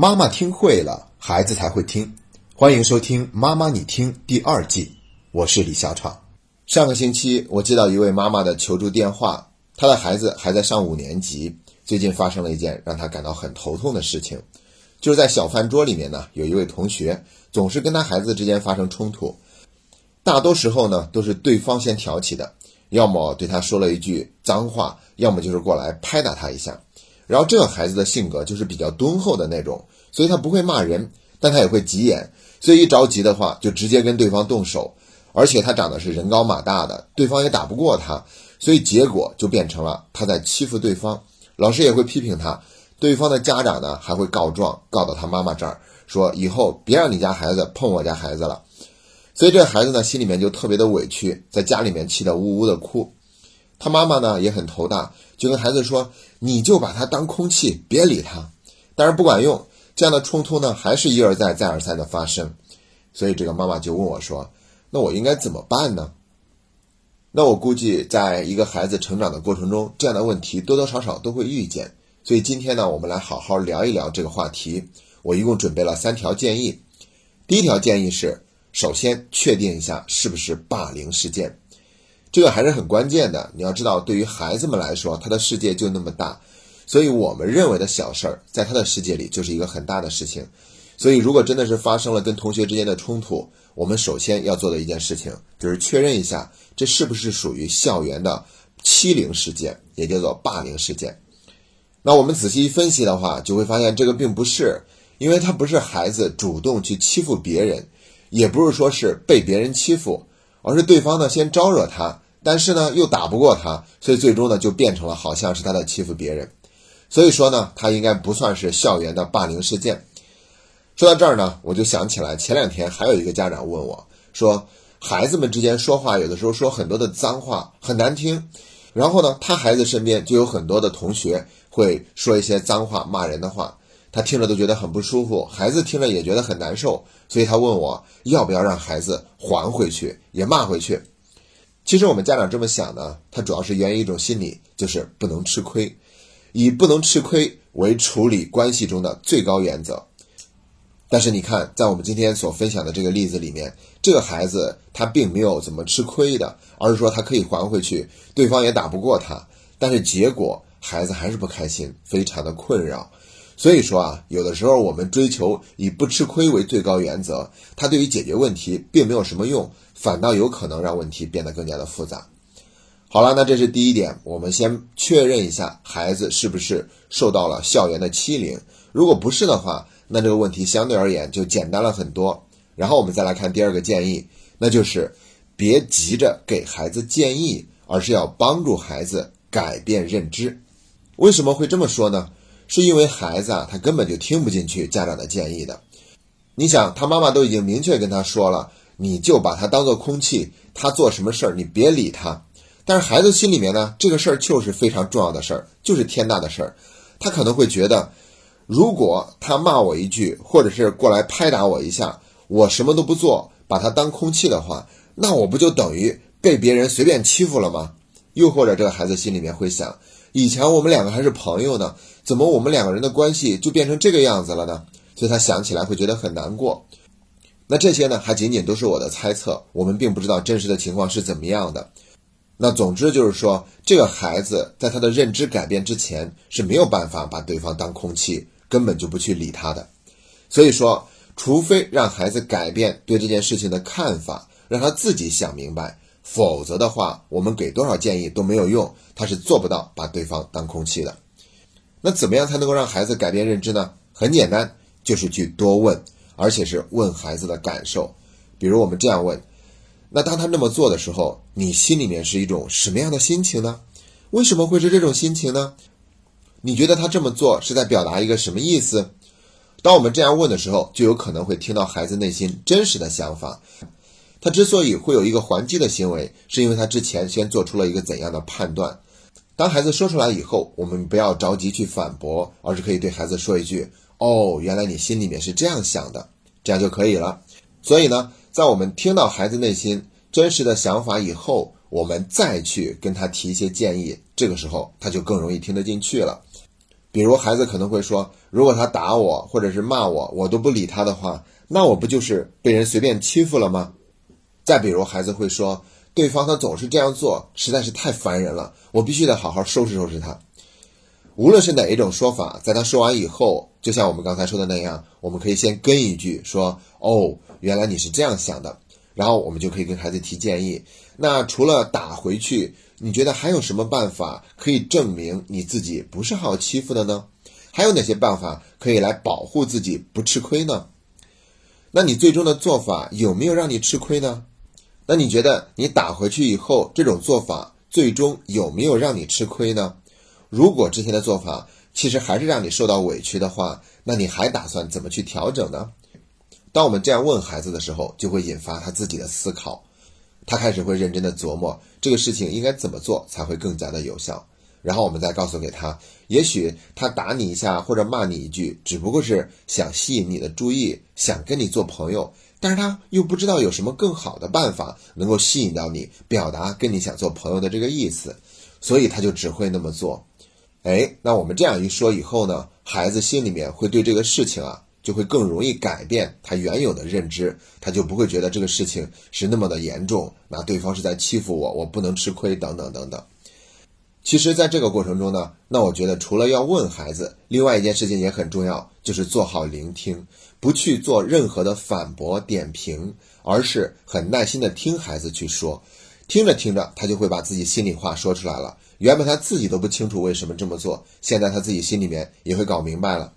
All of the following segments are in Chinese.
妈妈听会了，孩子才会听。欢迎收听《妈妈你听》第二季，我是李小闯。上个星期我接到一位妈妈的求助电话，她的孩子还在上五年级，最近发生了一件让她感到很头痛的事情，就是在小饭桌里面呢，有一位同学总是跟他孩子之间发生冲突，大多时候呢都是对方先挑起的，要么对他说了一句脏话，要么就是过来拍打他一下。然后这个孩子的性格就是比较敦厚的那种，所以他不会骂人，但他也会急眼，所以一着急的话就直接跟对方动手，而且他长得是人高马大的，对方也打不过他，所以结果就变成了他在欺负对方，老师也会批评他，对方的家长呢还会告状告到他妈妈这儿，说以后别让你家孩子碰我家孩子了，所以这孩子呢心里面就特别的委屈，在家里面气得呜呜的哭。他妈妈呢也很头大，就跟孩子说：“你就把他当空气，别理他。”但是不管用，这样的冲突呢还是一而再、再而三的发生。所以这个妈妈就问我说：“那我应该怎么办呢？”那我估计，在一个孩子成长的过程中，这样的问题多多少少都会遇见。所以今天呢，我们来好好聊一聊这个话题。我一共准备了三条建议。第一条建议是：首先确定一下是不是霸凌事件。这个还是很关键的。你要知道，对于孩子们来说，他的世界就那么大，所以我们认为的小事儿，在他的世界里就是一个很大的事情。所以，如果真的是发生了跟同学之间的冲突，我们首先要做的一件事情，就是确认一下这是不是属于校园的欺凌事件，也叫做霸凌事件。那我们仔细一分析的话，就会发现这个并不是，因为他不是孩子主动去欺负别人，也不是说是被别人欺负。而是对方呢先招惹他，但是呢又打不过他，所以最终呢就变成了好像是他在欺负别人。所以说呢，他应该不算是校园的霸凌事件。说到这儿呢，我就想起来前两天还有一个家长问我说，孩子们之间说话有的时候说很多的脏话很难听，然后呢他孩子身边就有很多的同学会说一些脏话骂人的话。他听着都觉得很不舒服，孩子听着也觉得很难受，所以他问我要不要让孩子还回去，也骂回去。其实我们家长这么想呢，他主要是源于一种心理，就是不能吃亏，以不能吃亏为处理关系中的最高原则。但是你看，在我们今天所分享的这个例子里面，这个孩子他并没有怎么吃亏的，而是说他可以还回去，对方也打不过他，但是结果孩子还是不开心，非常的困扰。所以说啊，有的时候我们追求以不吃亏为最高原则，它对于解决问题并没有什么用，反倒有可能让问题变得更加的复杂。好了，那这是第一点，我们先确认一下孩子是不是受到了校园的欺凌。如果不是的话，那这个问题相对而言就简单了很多。然后我们再来看第二个建议，那就是别急着给孩子建议，而是要帮助孩子改变认知。为什么会这么说呢？是因为孩子啊，他根本就听不进去家长的建议的。你想，他妈妈都已经明确跟他说了，你就把他当做空气，他做什么事儿你别理他。但是孩子心里面呢，这个事儿就是非常重要的事儿，就是天大的事儿。他可能会觉得，如果他骂我一句，或者是过来拍打我一下，我什么都不做，把他当空气的话，那我不就等于被别人随便欺负了吗？又或者这个孩子心里面会想。以前我们两个还是朋友呢，怎么我们两个人的关系就变成这个样子了呢？所以他想起来会觉得很难过。那这些呢，还仅仅都是我的猜测，我们并不知道真实的情况是怎么样的。那总之就是说，这个孩子在他的认知改变之前是没有办法把对方当空气，根本就不去理他的。所以说，除非让孩子改变对这件事情的看法，让他自己想明白。否则的话，我们给多少建议都没有用，他是做不到把对方当空气的。那怎么样才能够让孩子改变认知呢？很简单，就是去多问，而且是问孩子的感受。比如我们这样问：那当他那么做的时候，你心里面是一种什么样的心情呢？为什么会是这种心情呢？你觉得他这么做是在表达一个什么意思？当我们这样问的时候，就有可能会听到孩子内心真实的想法。他之所以会有一个还击的行为，是因为他之前先做出了一个怎样的判断。当孩子说出来以后，我们不要着急去反驳，而是可以对孩子说一句：“哦，原来你心里面是这样想的。”这样就可以了。所以呢，在我们听到孩子内心真实的想法以后，我们再去跟他提一些建议，这个时候他就更容易听得进去了。比如孩子可能会说，如果他打我或者是骂我，我都不理他的话，那我不就是被人随便欺负了吗？再比如孩子会说，对方他总是这样做，实在是太烦人了，我必须得好好收拾收拾他。无论是哪一种说法，在他说完以后，就像我们刚才说的那样，我们可以先跟一句说：“哦，原来你是这样想的。”然后我们就可以跟孩子提建议。那除了打回去，你觉得还有什么办法可以证明你自己不是好欺负的呢？还有哪些办法可以来保护自己不吃亏呢？那你最终的做法有没有让你吃亏呢？那你觉得你打回去以后，这种做法最终有没有让你吃亏呢？如果之前的做法其实还是让你受到委屈的话，那你还打算怎么去调整呢？当我们这样问孩子的时候，就会引发他自己的思考，他开始会认真的琢磨这个事情应该怎么做才会更加的有效。然后我们再告诉给他，也许他打你一下或者骂你一句，只不过是想吸引你的注意，想跟你做朋友，但是他又不知道有什么更好的办法能够吸引到你，表达跟你想做朋友的这个意思，所以他就只会那么做。哎，那我们这样一说以后呢，孩子心里面会对这个事情啊。就会更容易改变他原有的认知，他就不会觉得这个事情是那么的严重，那对方是在欺负我，我不能吃亏等等等等。其实，在这个过程中呢，那我觉得除了要问孩子，另外一件事情也很重要，就是做好聆听，不去做任何的反驳点评，而是很耐心的听孩子去说，听着听着，他就会把自己心里话说出来了。原本他自己都不清楚为什么这么做，现在他自己心里面也会搞明白了。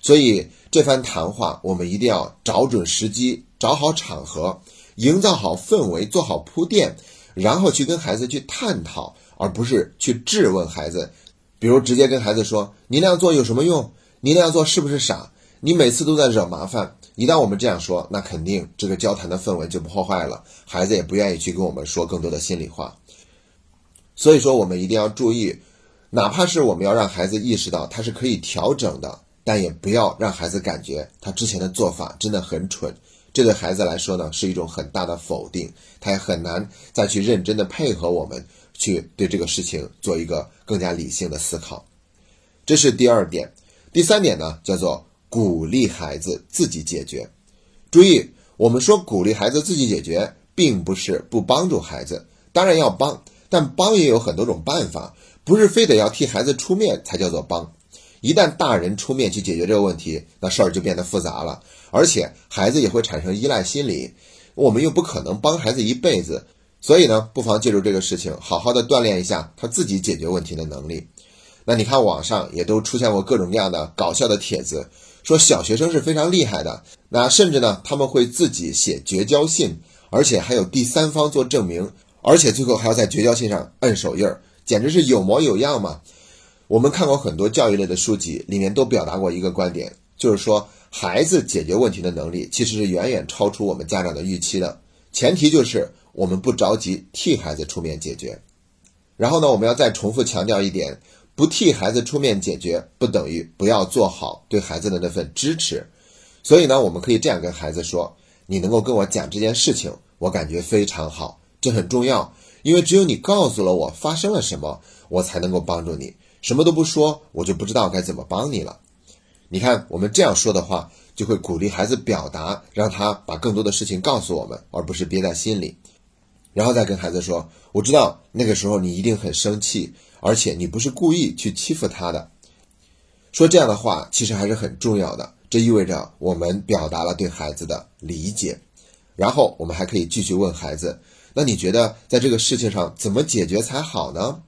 所以这番谈话，我们一定要找准时机，找好场合，营造好氛围，做好铺垫，然后去跟孩子去探讨，而不是去质问孩子。比如直接跟孩子说：“你那样做有什么用？你那样做是不是傻？你每次都在惹麻烦。”一旦我们这样说，那肯定这个交谈的氛围就破坏了，孩子也不愿意去跟我们说更多的心里话。所以说，我们一定要注意，哪怕是我们要让孩子意识到他是可以调整的。但也不要让孩子感觉他之前的做法真的很蠢，这对孩子来说呢是一种很大的否定，他也很难再去认真的配合我们去对这个事情做一个更加理性的思考。这是第二点，第三点呢叫做鼓励孩子自己解决。注意，我们说鼓励孩子自己解决，并不是不帮助孩子，当然要帮，但帮也有很多种办法，不是非得要替孩子出面才叫做帮。一旦大人出面去解决这个问题，那事儿就变得复杂了，而且孩子也会产生依赖心理。我们又不可能帮孩子一辈子，所以呢，不妨借助这个事情，好好的锻炼一下他自己解决问题的能力。那你看，网上也都出现过各种各样的搞笑的帖子，说小学生是非常厉害的，那甚至呢，他们会自己写绝交信，而且还有第三方做证明，而且最后还要在绝交信上摁手印儿，简直是有模有样嘛。我们看过很多教育类的书籍，里面都表达过一个观点，就是说孩子解决问题的能力其实是远远超出我们家长的预期的。前提就是我们不着急替孩子出面解决。然后呢，我们要再重复强调一点：不替孩子出面解决，不等于不要做好对孩子的那份支持。所以呢，我们可以这样跟孩子说：“你能够跟我讲这件事情，我感觉非常好，这很重要，因为只有你告诉了我发生了什么，我才能够帮助你。”什么都不说，我就不知道该怎么帮你了。你看，我们这样说的话，就会鼓励孩子表达，让他把更多的事情告诉我们，而不是憋在心里。然后再跟孩子说：“我知道那个时候你一定很生气，而且你不是故意去欺负他的。”说这样的话其实还是很重要的，这意味着我们表达了对孩子的理解。然后我们还可以继续问孩子：“那你觉得在这个事情上怎么解决才好呢？”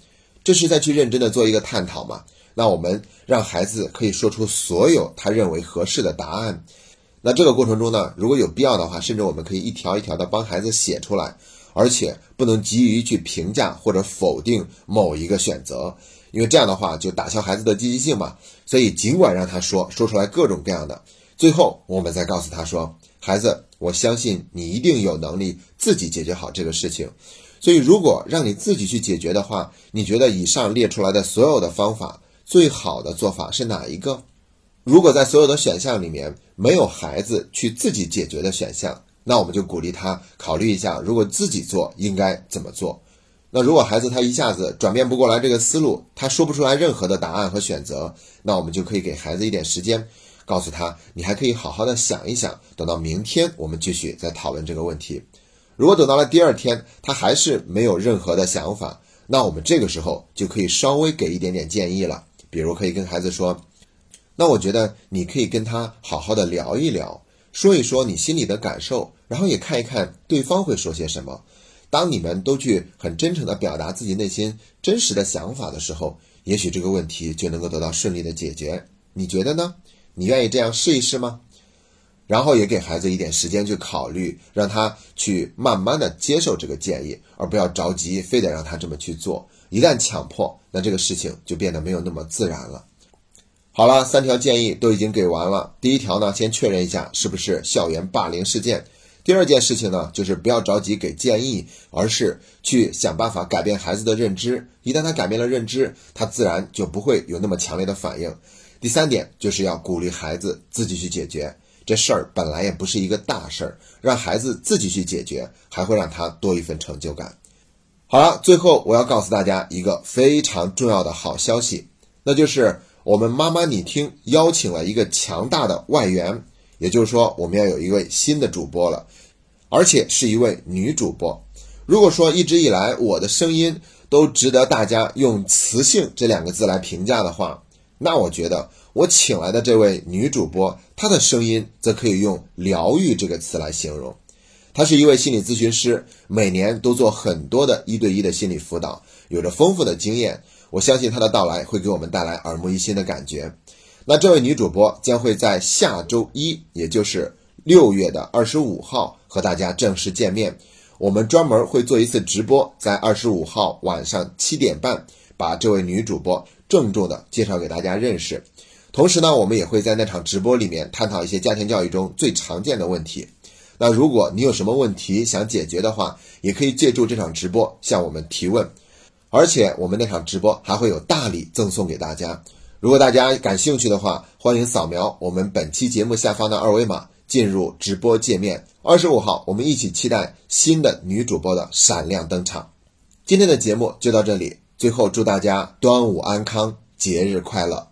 这是在去认真的做一个探讨嘛？那我们让孩子可以说出所有他认为合适的答案。那这个过程中呢，如果有必要的话，甚至我们可以一条一条的帮孩子写出来，而且不能急于去评价或者否定某一个选择，因为这样的话就打消孩子的积极性嘛。所以尽管让他说说出来各种各样的，最后我们再告诉他说：“孩子，我相信你一定有能力自己解决好这个事情。”所以，如果让你自己去解决的话，你觉得以上列出来的所有的方法，最好的做法是哪一个？如果在所有的选项里面没有孩子去自己解决的选项，那我们就鼓励他考虑一下，如果自己做应该怎么做。那如果孩子他一下子转变不过来这个思路，他说不出来任何的答案和选择，那我们就可以给孩子一点时间，告诉他你还可以好好的想一想，等到明天我们继续再讨论这个问题。如果等到了第二天他还是没有任何的想法，那我们这个时候就可以稍微给一点点建议了，比如可以跟孩子说，那我觉得你可以跟他好好的聊一聊，说一说你心里的感受，然后也看一看对方会说些什么。当你们都去很真诚地表达自己内心真实的想法的时候，也许这个问题就能够得到顺利的解决。你觉得呢？你愿意这样试一试吗？然后也给孩子一点时间去考虑，让他去慢慢的接受这个建议，而不要着急，非得让他这么去做。一旦强迫，那这个事情就变得没有那么自然了。好了，三条建议都已经给完了。第一条呢，先确认一下是不是校园霸凌事件。第二件事情呢，就是不要着急给建议，而是去想办法改变孩子的认知。一旦他改变了认知，他自然就不会有那么强烈的反应。第三点就是要鼓励孩子自己去解决这事儿，本来也不是一个大事儿，让孩子自己去解决，还会让他多一份成就感。好了，最后我要告诉大家一个非常重要的好消息，那就是我们妈妈你听邀请了一个强大的外援。也就是说，我们要有一位新的主播了，而且是一位女主播。如果说一直以来我的声音都值得大家用磁性这两个字来评价的话，那我觉得我请来的这位女主播，她的声音则可以用疗愈这个词来形容。她是一位心理咨询师，每年都做很多的一对一的心理辅导，有着丰富的经验。我相信她的到来会给我们带来耳目一新的感觉。那这位女主播将会在下周一，也就是六月的二十五号和大家正式见面。我们专门会做一次直播，在二十五号晚上七点半，把这位女主播郑重的介绍给大家认识。同时呢，我们也会在那场直播里面探讨一些家庭教育中最常见的问题。那如果你有什么问题想解决的话，也可以借助这场直播向我们提问。而且我们那场直播还会有大礼赠送给大家。如果大家感兴趣的话，欢迎扫描我们本期节目下方的二维码进入直播界面。二十五号，我们一起期待新的女主播的闪亮登场。今天的节目就到这里，最后祝大家端午安康，节日快乐。